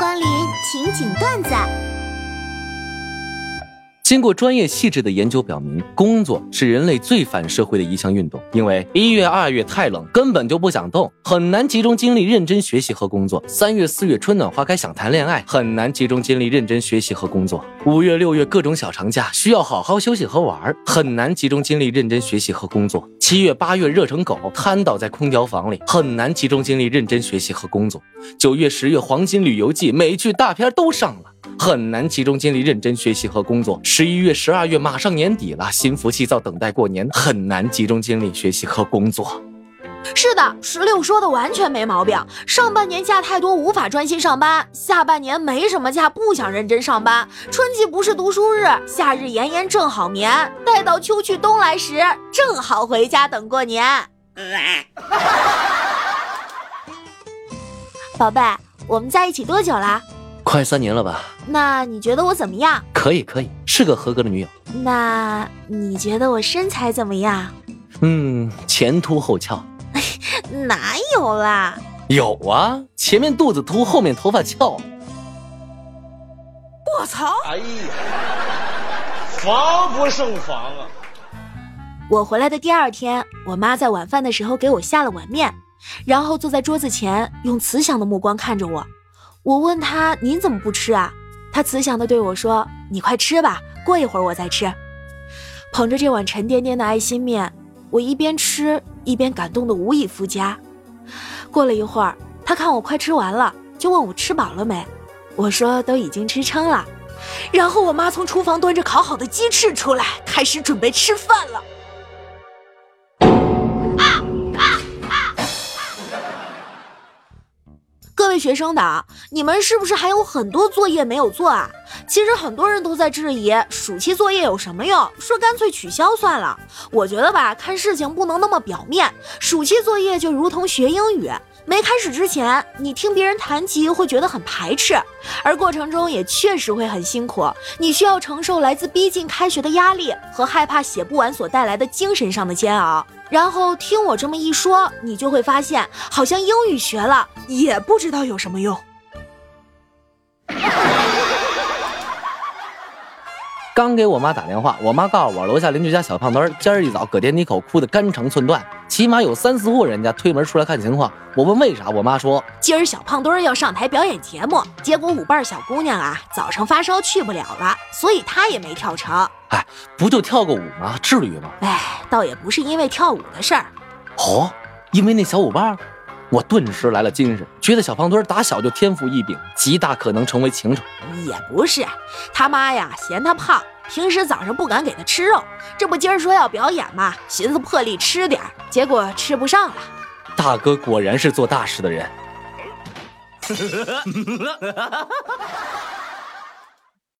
光临情景段子。经过专业细致的研究表明，工作是人类最反社会的一项运动。因为一月、二月太冷，根本就不想动，很难集中精力认真学习和工作；三月、四月春暖花开，想谈恋爱，很难集中精力认真学习和工作；五月、六月各种小长假，需要好好休息和玩，很难集中精力认真学习和工作；七月、八月热成狗，瘫倒在空调房里，很难集中精力认真学习和工作；九月、十月黄金旅游季，美剧大片都上了。很难集中精力认真学习和工作。十一月、十二月马上年底了，心浮气躁，等待过年，很难集中精力学习和工作。是的，石榴说的完全没毛病。上半年假太多，无法专心上班；下半年没什么假，不想认真上班。春季不是读书日，夏日炎炎正好眠。待到秋去冬来时，正好回家等过年。宝贝，我们在一起多久啦？快三年了吧？那你觉得我怎么样？可以，可以，是个合格的女友。那你觉得我身材怎么样？嗯，前凸后翘。哪有啦？有啊，前面肚子凸，后面头发翘。我操！哎呀，防不胜防啊！我回来的第二天，我妈在晚饭的时候给我下了碗面，然后坐在桌子前，用慈祥的目光看着我。我问他：“您怎么不吃啊？”他慈祥地对我说：“你快吃吧，过一会儿我再吃。”捧着这碗沉甸甸的爱心面，我一边吃一边感动得无以复加。过了一会儿，他看我快吃完了，就问我吃饱了没。我说：“都已经吃撑了。”然后我妈从厨房端着烤好的鸡翅出来，开始准备吃饭了。各位学生党，你们是不是还有很多作业没有做啊？其实很多人都在质疑暑期作业有什么用，说干脆取消算了。我觉得吧，看事情不能那么表面。暑期作业就如同学英语，没开始之前，你听别人谈及会觉得很排斥，而过程中也确实会很辛苦。你需要承受来自逼近开学的压力和害怕写不完所带来的精神上的煎熬。然后听我这么一说，你就会发现，好像英语学了也不知道有什么用。刚给我妈打电话，我妈告诉我，楼下邻居家小胖墩今儿一早搁电梯口哭得肝肠寸断，起码有三四户人家推门出来看情况。我问为啥，我妈说今儿小胖墩要上台表演节目，结果舞伴小姑娘啊早上发烧去不了了，所以她也没跳成。哎，不就跳个舞吗？至于吗？哎，倒也不是因为跳舞的事儿。哦，因为那小舞伴，我顿时来了精神，觉得小胖墩打小就天赋异禀，极大可能成为情种。也不是，他妈呀嫌他胖。平时早上不敢给他吃肉，这不今儿说要表演嘛，寻思破例吃点结果吃不上了。大哥果然是做大事的人。